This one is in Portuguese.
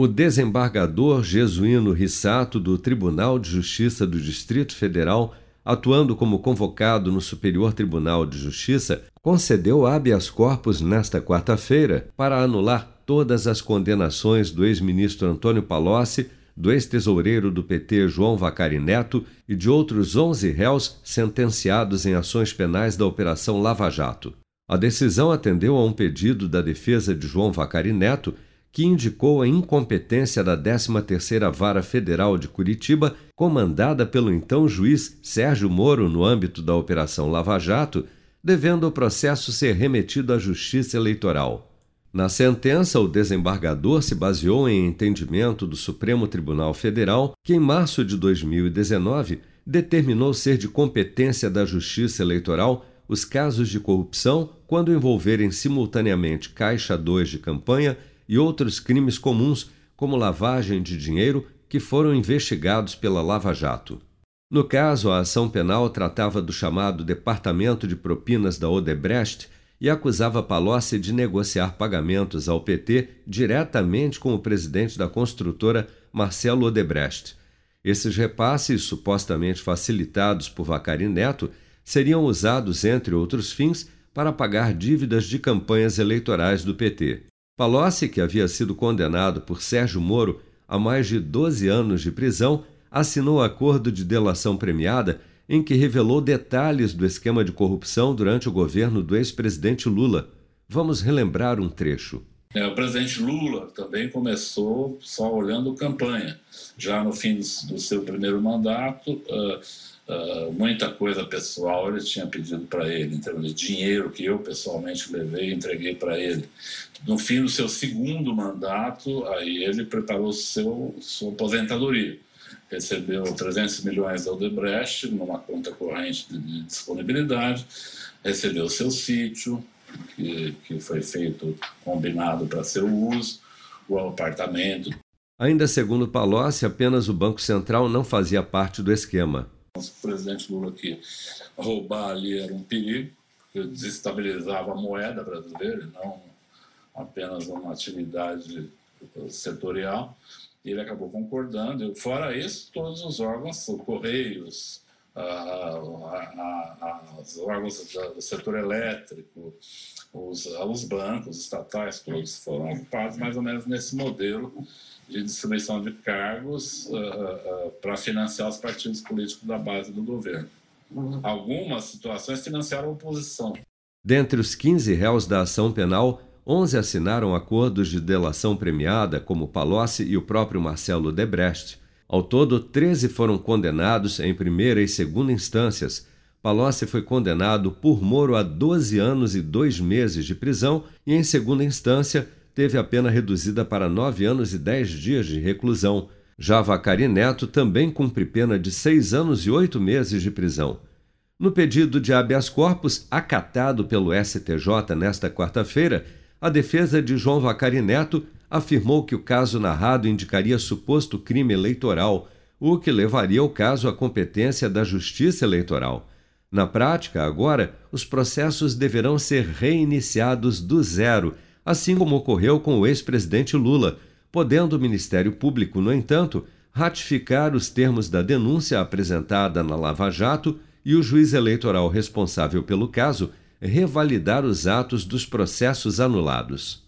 O desembargador Jesuíno Rissato, do Tribunal de Justiça do Distrito Federal, atuando como convocado no Superior Tribunal de Justiça, concedeu habeas corpus nesta quarta-feira para anular todas as condenações do ex-ministro Antônio Palocci, do ex-tesoureiro do PT João Vacari Neto e de outros 11 réus sentenciados em ações penais da Operação Lava Jato. A decisão atendeu a um pedido da defesa de João Vacari Neto, que indicou a incompetência da 13ª Vara Federal de Curitiba, comandada pelo então juiz Sérgio Moro no âmbito da Operação Lava Jato, devendo o processo ser remetido à Justiça Eleitoral. Na sentença, o desembargador se baseou em entendimento do Supremo Tribunal Federal, que em março de 2019 determinou ser de competência da Justiça Eleitoral os casos de corrupção quando envolverem simultaneamente Caixa 2 de campanha e outros crimes comuns, como lavagem de dinheiro, que foram investigados pela Lava Jato. No caso, a ação penal tratava do chamado Departamento de Propinas da Odebrecht e acusava Palocci de negociar pagamentos ao PT diretamente com o presidente da construtora Marcelo Odebrecht. Esses repasses, supostamente facilitados por Vacari Neto, seriam usados, entre outros fins, para pagar dívidas de campanhas eleitorais do PT. Palocci, que havia sido condenado por Sérgio Moro a mais de 12 anos de prisão, assinou acordo de delação premiada em que revelou detalhes do esquema de corrupção durante o governo do ex-presidente Lula. Vamos relembrar um trecho. É, o presidente Lula também começou só olhando campanha. Já no fim do, seu primeiro mandato, uh, uh, muita coisa pessoal ele tinha pedido para ele, em termos de dinheiro que eu pessoalmente levei e entreguei para ele. No fim do seu segundo mandato, aí ele preparou seu, sua aposentadoria recebeu 300 milhões da Odebrecht numa conta corrente de disponibilidade, recebeu seu sítio, que, que foi feito combinado para seu uso, o apartamento. Ainda segundo Palocci, apenas o Banco Central não fazia parte do esquema. O presidente Lula que roubar ali era um perigo, porque desestabilizava a moeda brasileira, não apenas uma atividade setorial ele acabou concordando. Fora isso, todos os órgãos, o Correios, a, os órgãos do setor elétrico, os, os bancos estatais, todos foram ocupados mais ou menos nesse modelo de distribuição de cargos uh, uh, para financiar os partidos políticos da base do governo. Algumas situações financiaram a oposição. Dentre os 15 réus da ação penal, 11 assinaram acordos de delação premiada, como Palocci e o próprio Marcelo Debrecht. Ao todo, 13 foram condenados em primeira e segunda instâncias. Palocci foi condenado por Moro a 12 anos e 2 meses de prisão e, em segunda instância, teve a pena reduzida para 9 anos e 10 dias de reclusão. Já Vacari Neto também cumpre pena de 6 anos e 8 meses de prisão. No pedido de habeas corpus, acatado pelo STJ nesta quarta-feira, a defesa de João Vacari Neto afirmou que o caso narrado indicaria suposto crime eleitoral, o que levaria o caso à competência da Justiça Eleitoral. Na prática, agora, os processos deverão ser reiniciados do zero, assim como ocorreu com o ex-presidente Lula, podendo o Ministério Público, no entanto, ratificar os termos da denúncia apresentada na Lava Jato e o juiz eleitoral responsável pelo caso revalidar os atos dos processos anulados.